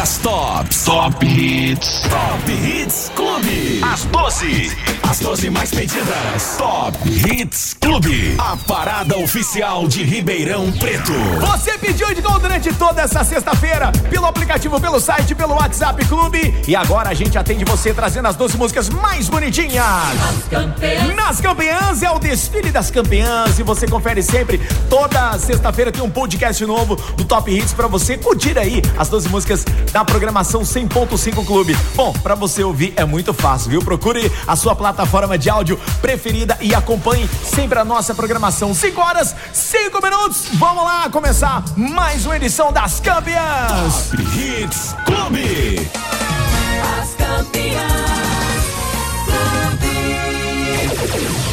das tops. Top Hits. Top Hits Clube. As 12. As 12 mais pedidas. Top Hits Clube. A parada oficial de Ribeirão Preto. Você pediu de gol durante toda essa sexta-feira pelo aplicativo, pelo site, pelo WhatsApp Clube. E agora a gente atende você trazendo as 12 músicas mais bonitinhas. As campeãs. Nas campeãs é o desfile das campeãs e você confere sempre. Toda sexta-feira tem um podcast novo do Top Hits para você curtir aí as 12 músicas da programação 100.5 Clube. Bom, para você ouvir é muito fácil, viu? Procure a sua plataforma de áudio preferida e acompanhe sempre a nossa programação. 5 horas, 5 minutos. Vamos lá começar mais uma edição das campeãs. Top Hits Clube. As campeãs.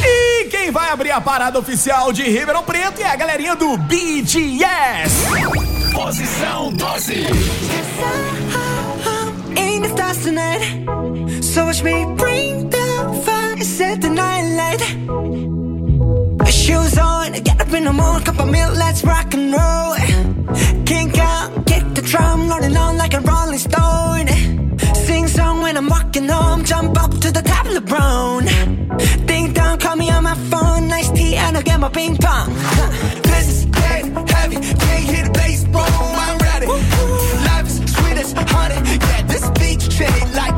E quem vai abrir a parada oficial de Ribeirão Preto é a galerinha do BTS. Posição 12. in the stars tonight. So watch me bring the fire, set the night light. Shoes on, get up in the morning, cup of milk, let's rock and roll. Kick the drum, rolling on like a rolling stone. Sing song when I'm walking home, jump up to the top of the brown. Ding dong, call me on my phone, nice tea, and I'll get my ping pong. This is heavy, can't the I'm ready. Life is sweet as honey, yeah, this like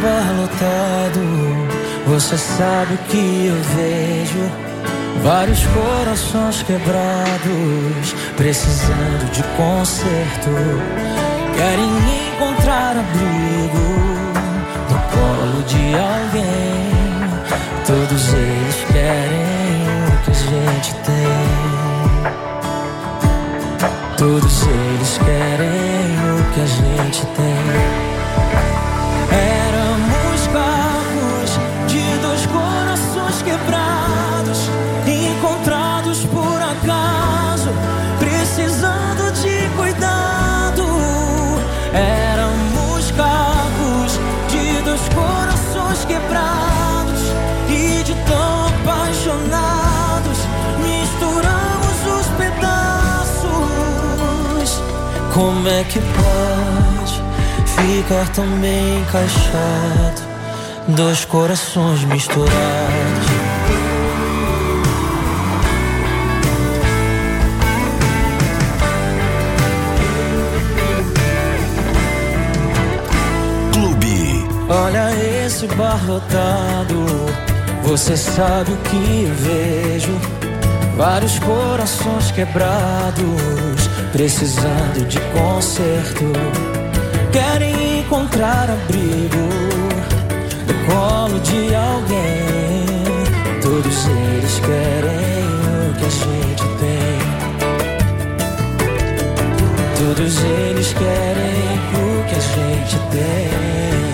bar lotado, você sabe o que eu vejo. Vários corações quebrados, precisando de conserto. Querem encontrar abrigo no colo de alguém. Todos eles querem o que a gente tem. Todos eles querem o que a gente tem. Como é que pode ficar tão bem encaixado? Dois corações misturados. Clube. Olha esse bar lotado, você sabe o que vejo. Vários corações quebrados, precisando de conserto. Querem encontrar abrigo no colo de alguém. Todos eles querem o que a gente tem. Todos eles querem o que a gente tem.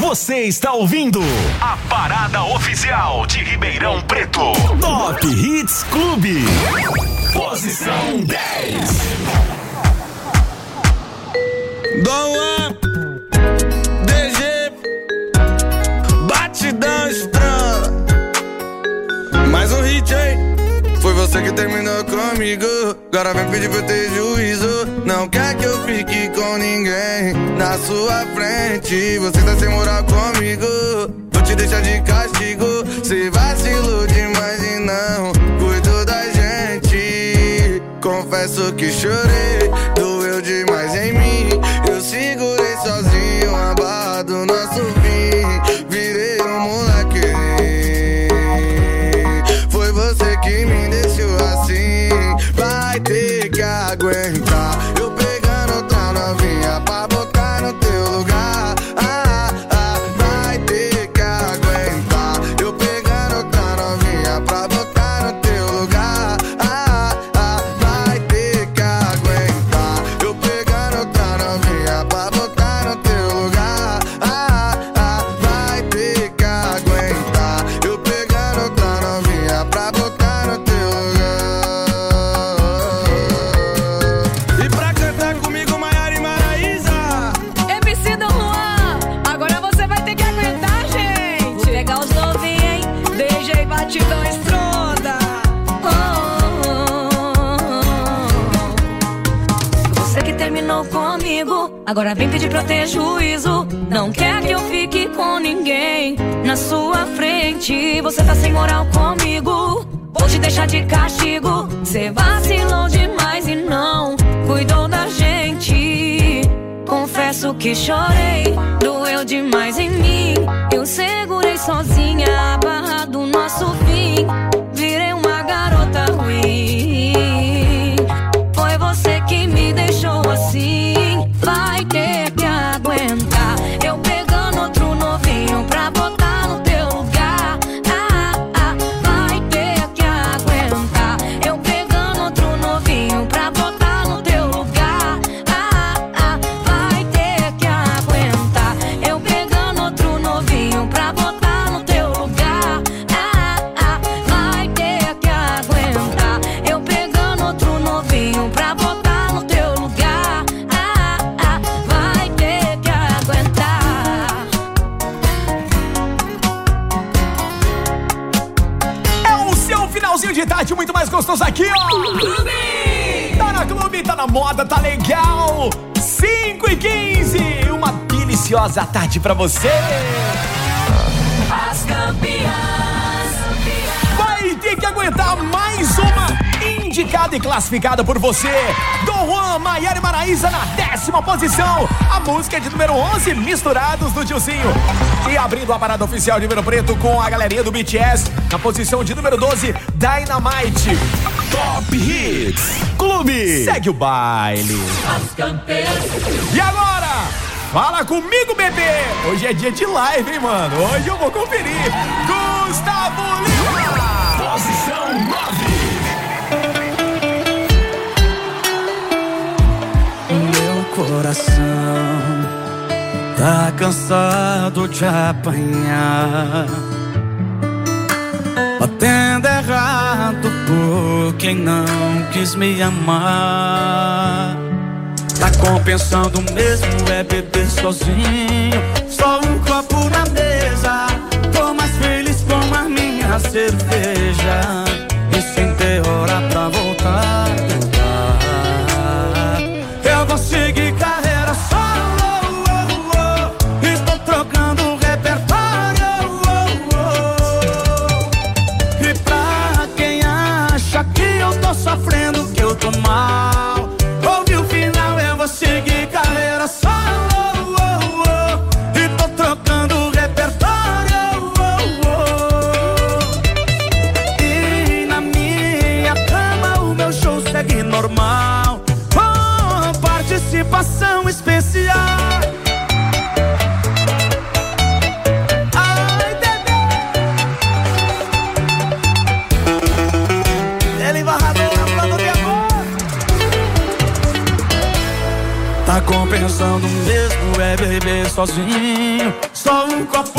Você está ouvindo a parada oficial de Ribeirão Preto. Top Hits Clube. Posição 10. Dom você que terminou comigo Agora vem pedir pra eu ter juízo. Não quer que eu fique com ninguém Na sua frente. Você tá sem moral comigo Vou te deixar de castigo. Cê vacilou demais e não Cuidou da gente. Confesso que chorei Doeu demais em mim. Eu segurei ter juízo. Não quer que eu fique com ninguém na sua frente. Você tá sem moral comigo. Vou te deixar de castigo. Cê vacilou demais e não cuidou da gente. Confesso que chorei, doeu demais em mim. Eu segurei sozinha a barra do nosso fim. Deliciosa tarde pra você. As campeãs. Vai ter que aguentar mais uma indicada e classificada por você. Dom Juan, Maiara e Maraísa na décima posição. A música é de número 11, Misturados do Tiozinho. E abrindo a parada oficial de Ribeirão Preto com a galerinha do BTS, na posição de número 12, Dynamite. Top Hits Clube. Segue o baile. As campeãs. E agora? Fala comigo, bebê! Hoje é dia de live, hein, mano? Hoje eu vou conferir. Gustavo Lima! Posição 9. Meu coração tá cansado de apanhar. Batendo errado por quem não quis me amar. Tá compensando mesmo é beber sozinho. Só um copo na mesa. Tô mais feliz com a minha cerveja. E sem ter hora pra voltar. Sozinho. Só um copo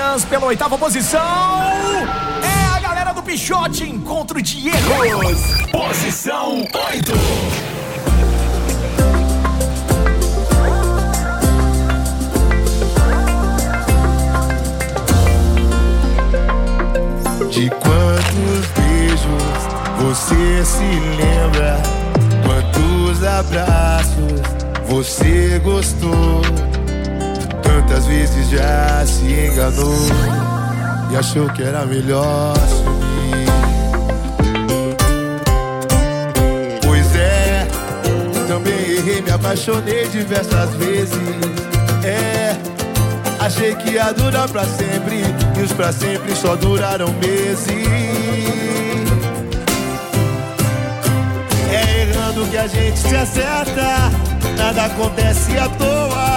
campeãs pela oitava posição é a galera do Pichote Encontro de Erros. Posição 8. De quantos beijos você se lembra? Quantos abraços você gostou? Tantas vezes já se enganou e achou que era melhor sumir. Pois é, Também errei, me apaixonei diversas vezes. É, achei que ia durar pra sempre. E os pra sempre só duraram meses. É errando que a gente se acerta. Nada acontece à toa.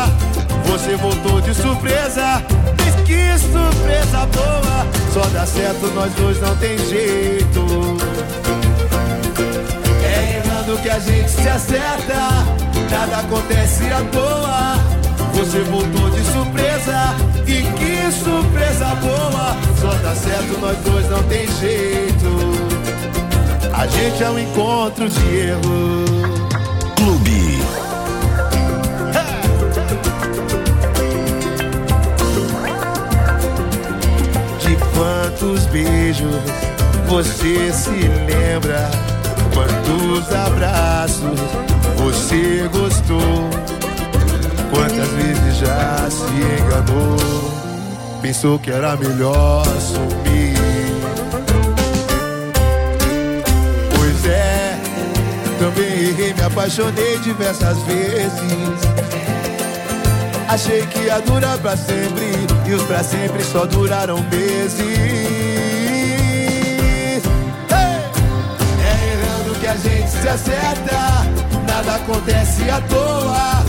Você voltou de surpresa. Diz que surpresa boa. Só dá certo, nós dois não tem jeito. É errando que a gente se acerta. Nada acontece à toa. Você voltou de surpresa. E que surpresa boa. Só dá certo, nós dois não tem jeito. A gente é um encontro de erro. Quantos beijos você se lembra? Quantos abraços você gostou? Quantas vezes já se enganou? Pensou que era melhor sumir. Pois é, também errei, me apaixonei diversas vezes. Achei que ia durar pra sempre E os pra sempre só duraram meses Hey! É errando que a gente se acerta Nada acontece à toa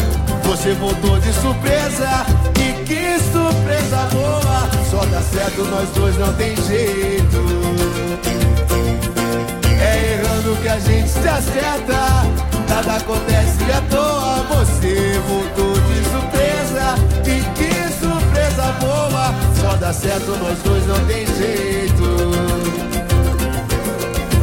Você voltou de surpresa E que surpresa boa Só dá certo, nós dois não tem jeito é errando que a gente se acerta. Nada acontece à toa. Você voltou de surpresa. E que surpresa boa. Só dá certo, nós dois não tem jeito.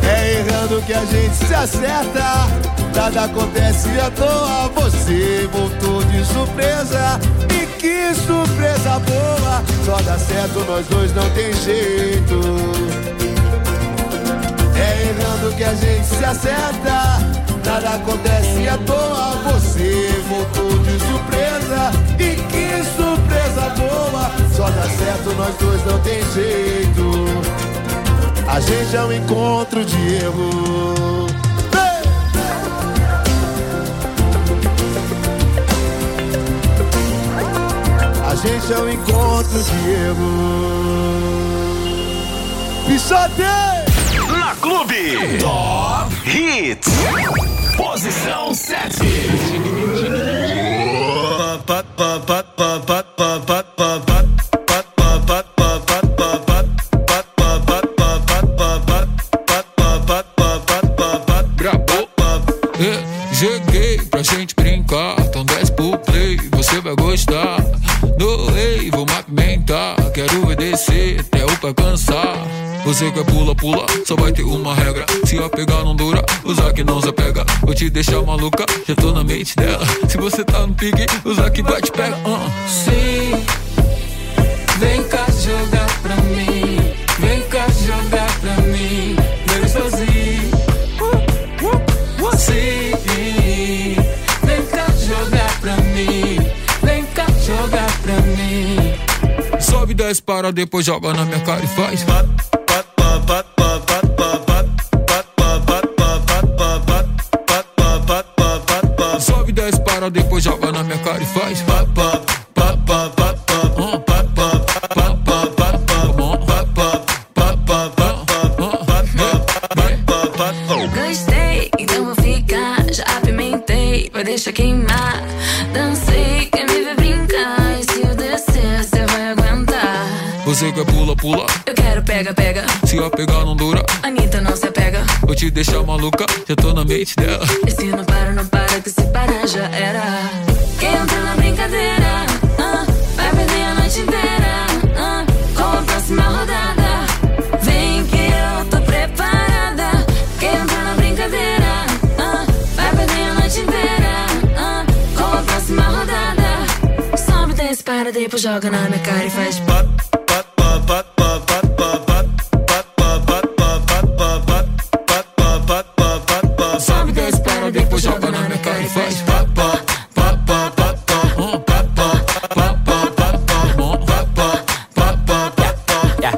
É errando que a gente se acerta. Nada acontece à toa. Você voltou de surpresa. E que surpresa boa. Só dá certo, nós dois não tem jeito. É errando que a gente se acerta. Nada acontece à toa. Você voltou de surpresa. Só dá certo, nós dois não tem jeito. A gente é um encontro de erro. A gente é um encontro de erro. Pisoteio! Na Clube. Top Hits. Posição 7. Brabo, Você quer pula, pula, só vai ter uma regra. Se a pegar não dura, usar que não se pega. Vou te deixar maluca, já tô na mente dela. Se você tá no pique, usar que vai te pega. Uh. Sim, vem cá jogar pra mim. Vem cá jogar pra mim. Vem sozinho. Sim, vem cá jogar pra mim. Vem cá jogar pra mim. Sobe, desce, para, depois joga na minha cara e faz. Cara e faz. Gostei, então vou ficar. Já apimentei, vai deixar queimar. Dancei, quer me ver brincar. E se eu descer, você vai aguentar. Você quer pula, pula. Eu quero pega, pega. Se a pegar não dura, Anitta não se apega. vou te deixar maluca. Já tô na mente dela. E se não para, não para, que se parar já era. Desce, para, depois joga na minha cara e faz. Sobe, desce, para, depois joga na minha cara e faz.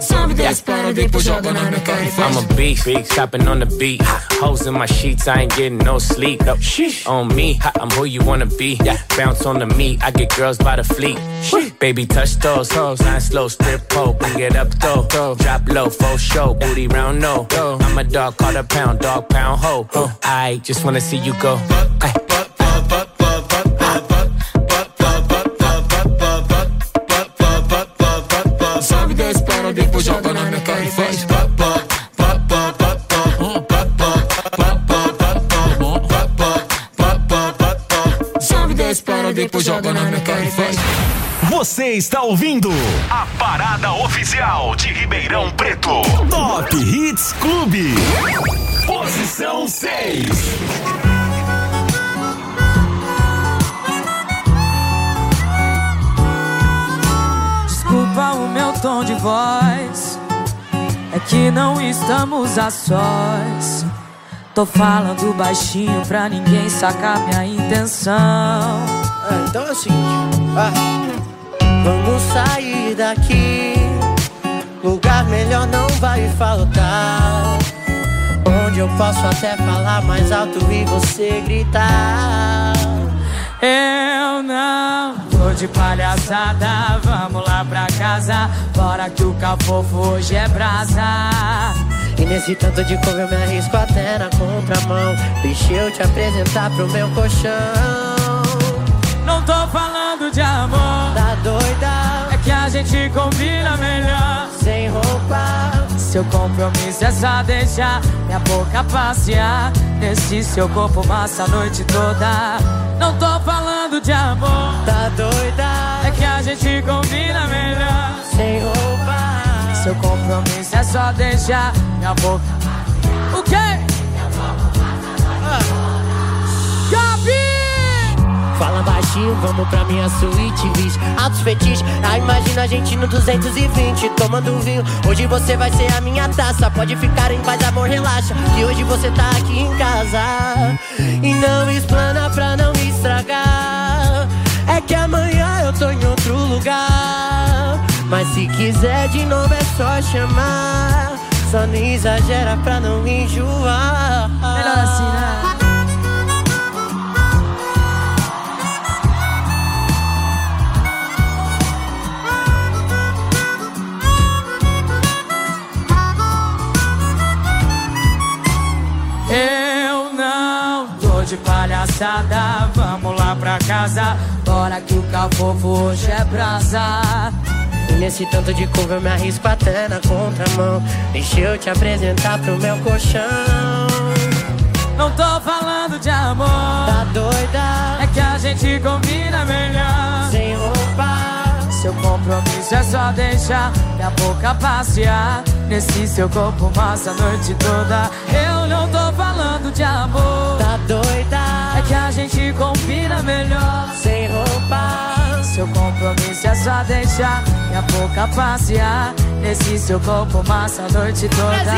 Sobe, desce, para, depois depois joga na minha cara e faz. I'm a beast, stopping on the beat. Hoes in my sheets, I ain't getting no sleep. No, on me, I'm who you wanna be. Bounce on the meat, I get girls by the fleet. Baby, touch those hoes, nine slow, strip pole, bring it up though. Drop low, full show, booty round no. I'm a dog, call a pound, dog pound ho. I just wanna see you go. Ay. Sobe, desce, para, depois joga na minha cara e faz. Desce, para, depois joga na minha cara e faz. Você está ouvindo a parada oficial de Ribeirão Preto. Top Hits Clube. Posição 6. Desculpa o meu tom de voz. É que não estamos a sós. Tô falando baixinho pra ninguém sacar minha intenção. Ah, então é o seguinte, ah, sair daqui. Lugar melhor não vai faltar. Onde eu posso até falar mais alto e você gritar. Eu não tô de palhaçada, vamos lá pra casa. Bora que o cafofo hoje é brasa. E nesse tanto de couve eu me arrisco até na contramão. Deixa eu te apresentar pro meu colchão. Não tô falando de amor, Tá doida? é que a gente combina melhor. Sem roupa. Seu compromisso é só deixar minha boca passear nesse seu corpo massa a noite toda. Não tô falando de amor, Tá doida? é que a gente combina melhor. Sem roupa. Seu compromisso é só deixar minha boca. O quê? Fala baixinho, vamos pra minha suíte, bicho. Altos fetiches, ah, imagina a gente no 220, tomando vinho. Hoje você vai ser a minha taça. Pode ficar em paz, amor, relaxa. Que hoje você tá aqui em casa. E não explana pra não estragar. É que amanhã eu tô em outro lugar. Mas se quiser de novo é só chamar. Só não exagera pra não enjoar. Melhor assim, né? Vamos lá pra casa. Bora que o cafofo hoje é brasa. E nesse tanto de curva eu me arrisco até na contramão. Deixa eu te apresentar pro meu colchão. Não tô falando de amor, Tá doida? é que a gente combina melhor. Sem roupa. Seu compromisso é só deixar minha boca passear nesse seu corpo massa a noite toda. Eu não tô falando de amor, Tá doida? Que a gente combina melhor. Sem roupa. Seu compromisso é só deixar minha boca passear nesse seu corpo massa a noite toda.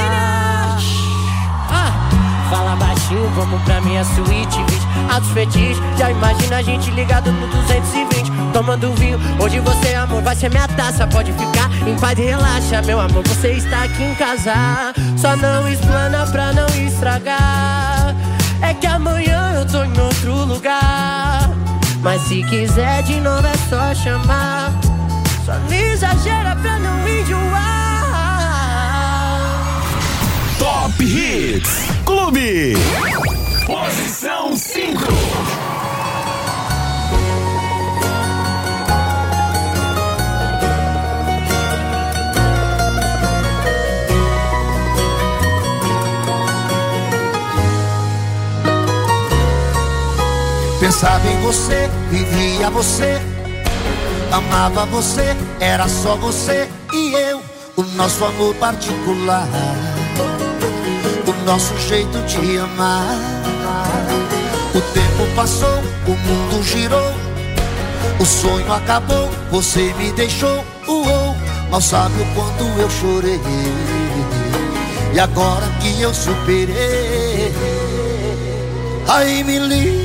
Ah, fala baixinho, vamos pra minha suíte, bicho. Altos fetiches, já imagina a gente ligado no 220. Tomando vinho, hoje você, amor, vai ser minha taça. Pode ficar em paz e relaxa, meu amor, você está aqui em casa. Só não explana pra não estragar. É que amanhã eu tô em outro lugar. Mas se quiser de novo é só chamar. Só não exagera pra não enjoar. Top Hits Clube. Posição 5. Pensava em você, vivia você, amava você, era só você e eu, o nosso amor particular, o nosso jeito de amar. O tempo passou, o mundo girou, o sonho acabou, você me deixou, uou, mal sabe o quanto eu chorei. E agora que eu superei, aí me liga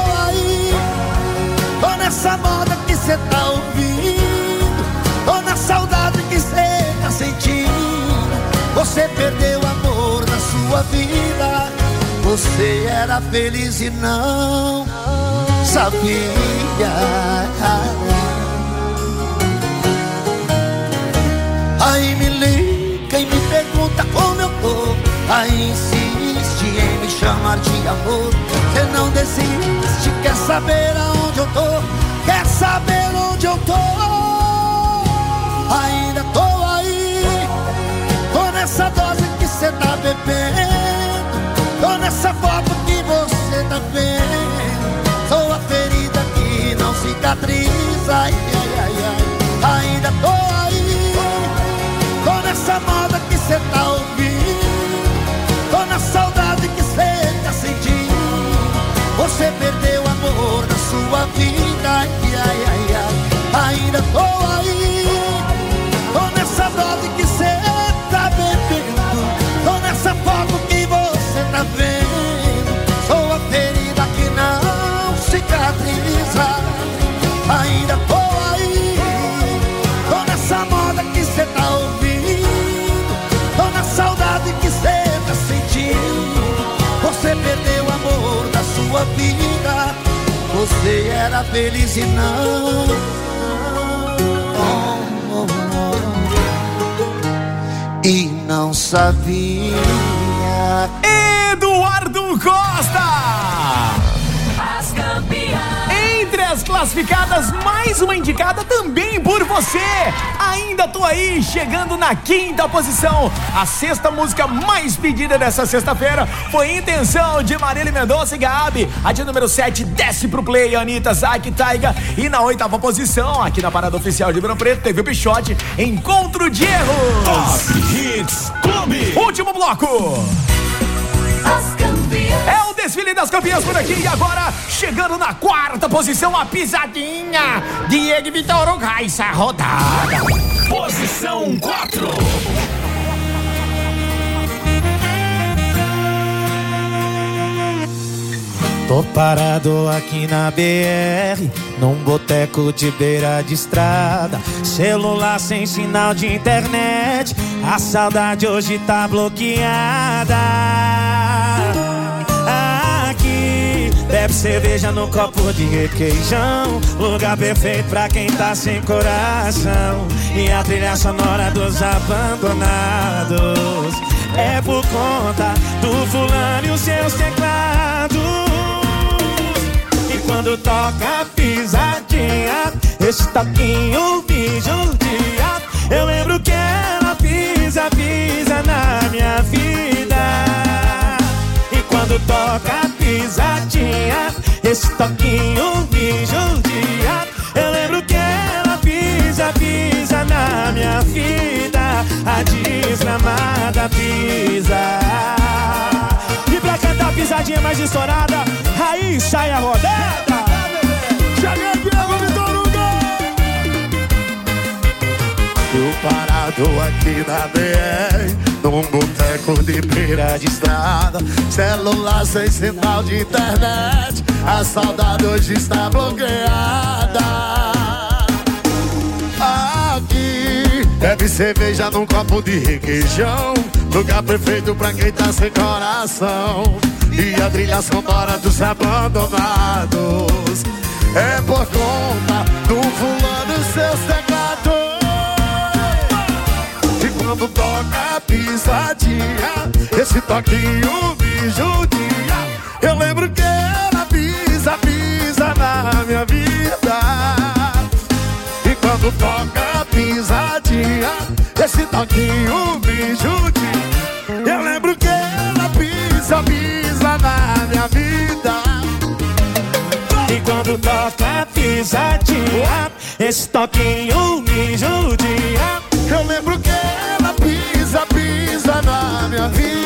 nessa moda que cê tá ouvindo, tô na saudade que cê tá sentindo. Você perdeu o amor da sua vida. Você era feliz e não sabia. Aí me liga e me pergunta como eu tô. Aí insiste em me chamar de amor. Você não desiste, quer saber aonde eu tô? Você era feliz e não. E não sabia. Eduardo Costa! As campeãs. Entre as classificadas, mais uma indicada também por você. Ainda tô aí, chegando na quinta posição. A sexta música mais pedida dessa sexta-feira foi Intenção de Marília Mendonça e Gabi. A de número 7 desce pro play, Anitta, Zack, Taiga. E na oitava posição, aqui na parada oficial de Ribeirão Preto, teve o Pichote, Encontro de Erros. Top Hits Clube. Último bloco. É o desfile das campeãs por aqui e agora chegando na quarta posição a pisadinha Diego Vitor Raissa rodada. Posição 4. Tô parado aqui na BR, num boteco de beira de estrada. Celular sem sinal de internet, a saudade hoje tá bloqueada. Aqui, bebe cerveja no copo de requeijão. Lugar perfeito pra quem tá sem coração. E a trilha sonora dos abandonados. É por conta do fulano e os seus teclados. Quando toca pisadinha, esse toquinho me judia. Eu lembro que ela pisa, pisa na minha vida. E quando toca pisadinha, esse toquinho me judia. Eu lembro que ela pisa, pisa na minha vida. A desgramada pisa. E pra cantar pisadinha mais estourada, aí sai a rodada. Cheguei, Diego Vitor Hugo! Eu parado aqui na BR Num boteco de beira de estrada Celular sem sinal de internet A saudade hoje está bloqueada Bebe cerveja num copo de requeijão. Lugar perfeito pra quem tá sem coração. E a trilha sonora dos abandonados. É por conta do fulano e seus teclados e quando toca a pisadinha Esse toquinho me judia Eu lembro que ela pisa, pisa na minha vida quando toca a pisadinha Esse toquinho me judia Eu lembro que ela pisa, pisa na minha vida. E quando toca a pisadinha, esse toquinho me judia. Eu lembro que ela pisa, pisa na minha vida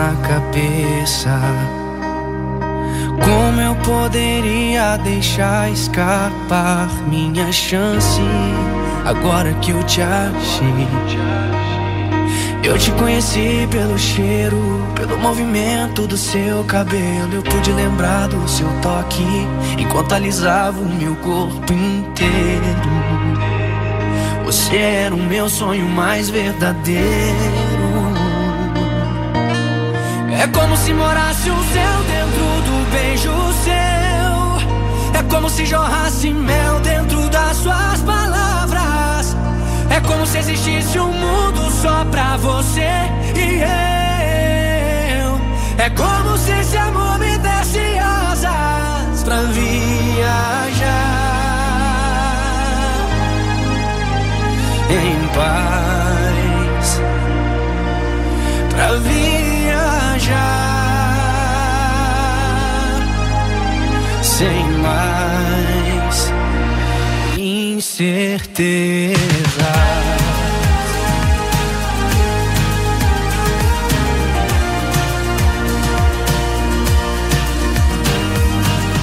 na cabeça. Como eu poderia deixar escapar minha chance agora que eu te achei? Eu te conheci pelo cheiro, pelo movimento do seu cabelo. Eu pude lembrar do seu toque enquanto alisava o meu corpo inteiro. Você era o meu sonho mais verdadeiro. É como se morasse o céu dentro do beijo seu. É como se jorrasse mel dentro das suas palavras. É como se existisse um mundo só pra você e eu. É como se esse amor me desse asas pra viajar incerteza.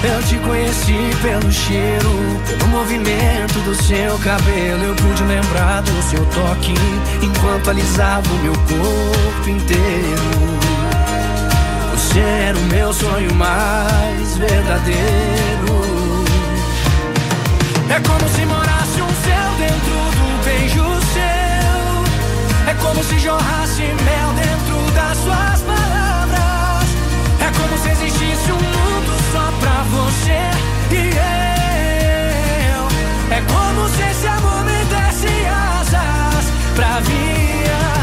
Eu te conheci pelo cheiro, pelo movimento do seu cabelo. Eu pude lembrar do seu toque enquanto alisava o meu corpo inteiro. Você era o meu sonho mais verdadeiro. É como se morasse como se jorrasse mel dentro das suas palavras. É como se existisse um mundo só pra você e eu. É como se esse amor me desse asas pra viajar.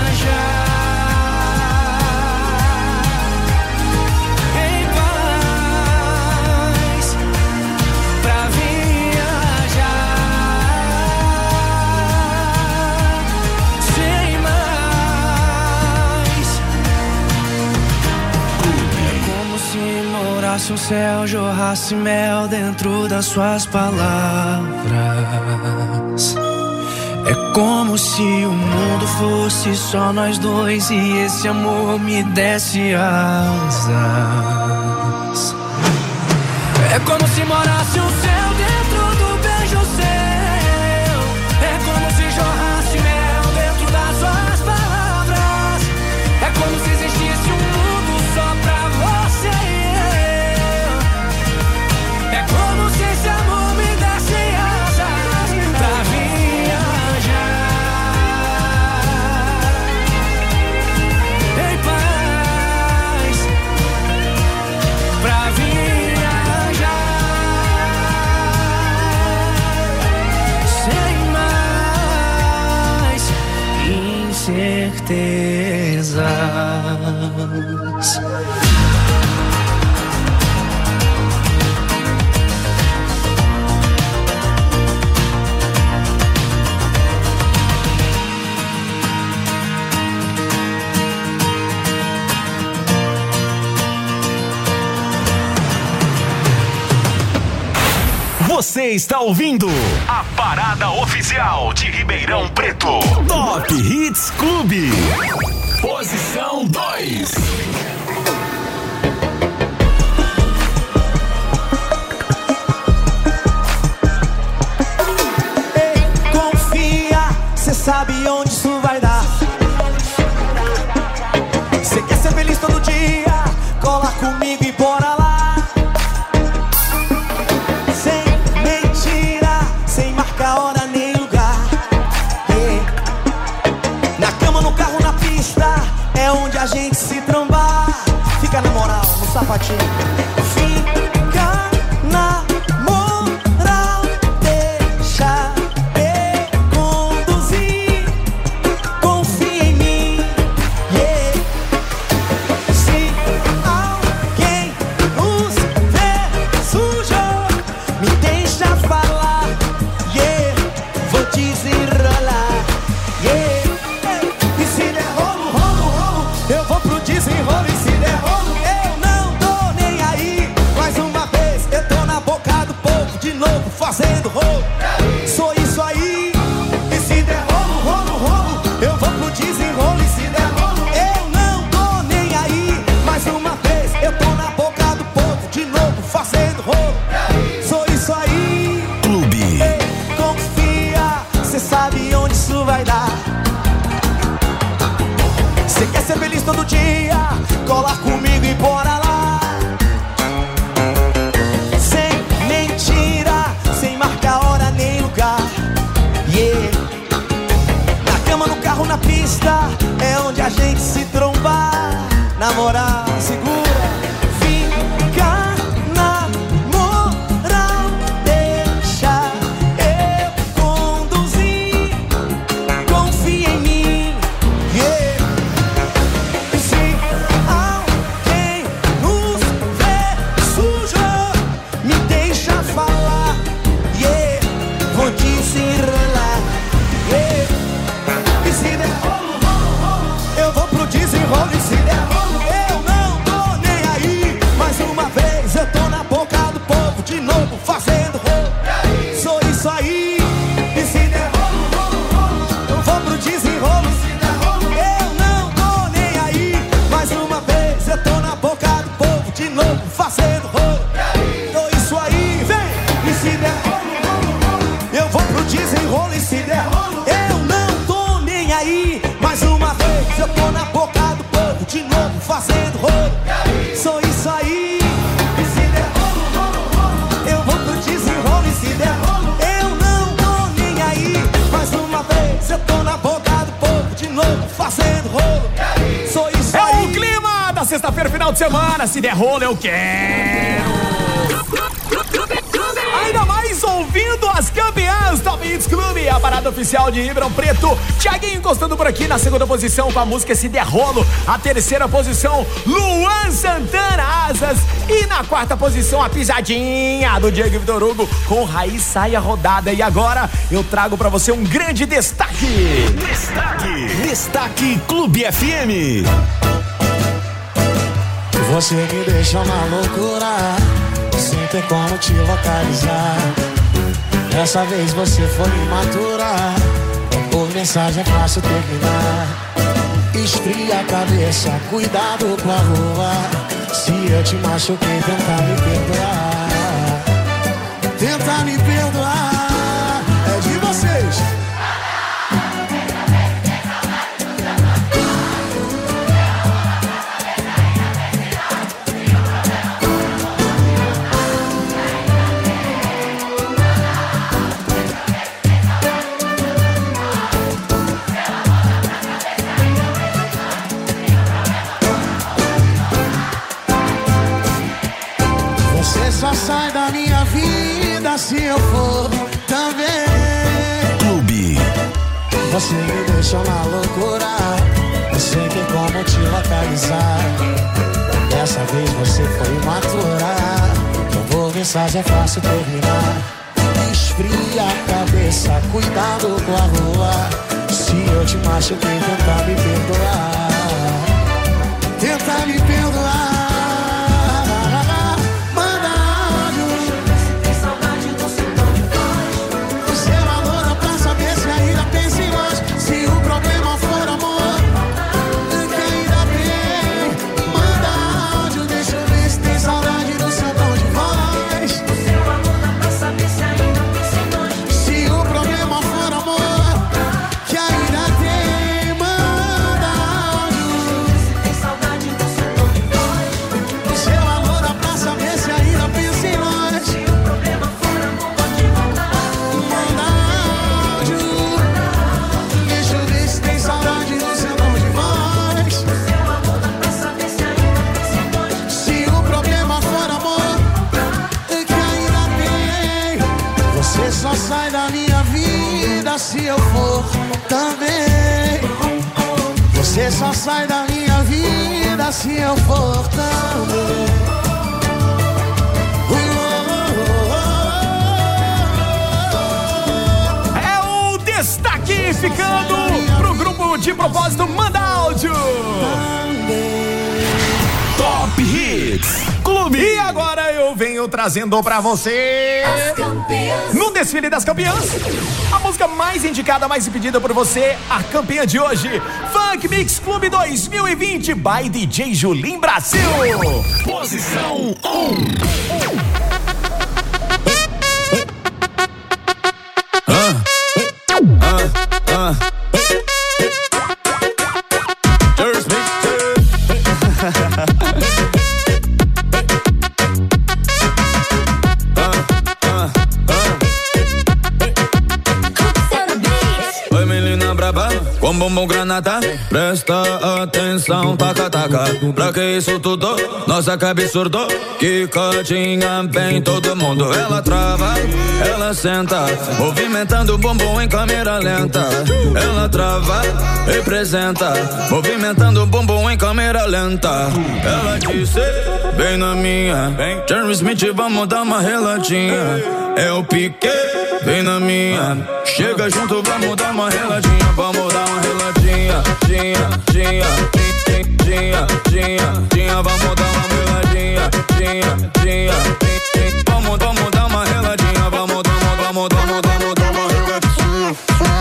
Se morasse um céu, jorrasse mel dentro das suas palavras. É como se o mundo fosse só nós dois e esse amor me desse asas. É como se morasse um céu Você está ouvindo a parada oficial de Ribeirão Preto. Top Hits Clube. Posição 2. you. Cola comigo e bora lá. Sem mentira, sem marcar hora nem lugar. Yeah. Na cama, no carro, na pista, fazendo rolo. Sou isso aí. E se der rolo, rolo, rolo, eu vou pro desenrolo. E se der rolo, eu não tô nem aí. Mais uma vez eu tô na boca do povo, de novo fazendo rolo. Sou isso É aí. o clima da sexta-feira, final de semana. Se der rolo, eu quero. Campeãs Top Hits Clube, a parada oficial de Ribeirão Preto. Tiaguinho encostando por aqui na segunda posição com a música Se Der Rolo. A terceira posição, Luan Santana Asas. E na quarta posição, a pisadinha do Diego Vitor Hugo com Raiz Saia Rodada. E agora eu trago pra você um grande destaque. Destaque, Destaque Clube FM. Você me deixa uma loucura, sem ter como te localizar. Dessa vez você foi imatura, por mensagem é fácil terminar. Esfria a cabeça, cuidado com a rua. Se eu te machuquei, tenta me perdoar. Tenta me perdoar, é de vocês. Localizar. Dessa vez você foi imatura. Mandou mensagem, é fácil terminar. Esfria a cabeça, cuidado com a rua. Se eu te machuquei, tenta me perdoar. Tenta me perdoar. Sai da minha vida se eu for também. É o destaque ficando pro grupo de propósito Manda Áudio. Top Hits Clube. E agora eu venho trazendo pra você. No desfile das campeãs, a música mais indicada, mais pedida por você, a campeã de hoje, Mix Clube 2020 by DJ Julim Brasil. Posição 1. Bumbum granada. Presta atenção, taca, taca. Pra que isso tudo? Nossa, que absurdo. Que cotinha bem todo mundo. Ela trava, ela senta. Movimentando o bumbum em câmera lenta. Ela trava, representa. Movimentando o bumbum em câmera lenta. Ela disse, bem na minha. Jerry Smith, vamos dar uma reladinha. É o pique, vem na minha. Chega junto, vamos dar uma reladinha. Vamos dar uma reladinha. Tinha, tinha, tinha, tinha, tinha. Vamos dar uma reladinha. Tinha, tinha. Vamos, vamos dar uma reladinha. Vamos, vamos, vamos, vamos, vamos dar uma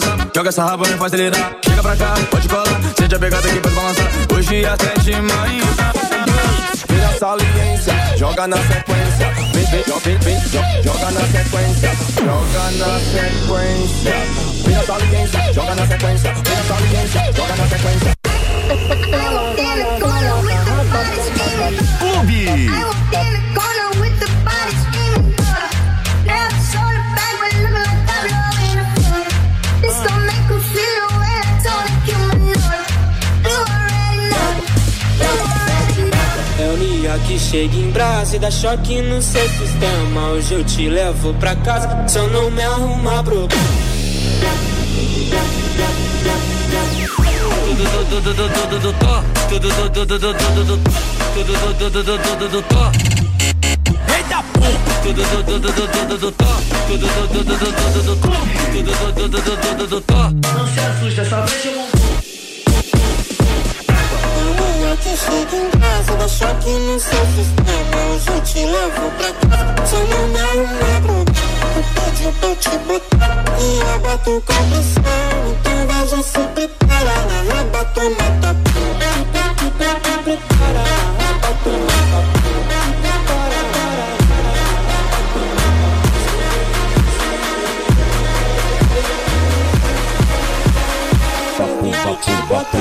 que. Joga essa raba, me faz delirar. Chega pra cá, pode colar. Sente a pegada aqui, pode balançar. Hoje até de manhã. Vira saliência, joga na sequência. Vem, vem, vem, vem, jo- joga na sequência. Joga na sequência. Vira saliência, joga na sequência. Vira saliência, joga na sequência. Clube. Nia que chega em brasa e dá choque no seu sistema. Hoje eu te levo pra casa, se eu não me arrumar problema. Eita Não se assusta, só veja o que chega em casa, dá choque no seu sistema. Hoje eu te levo pra casa, eu não me arrumar problema. Eu pedi pra te botar e eu boto com pressão. Então vai já se prepara, na raba tu mata Prepara, na raba tu mata Bota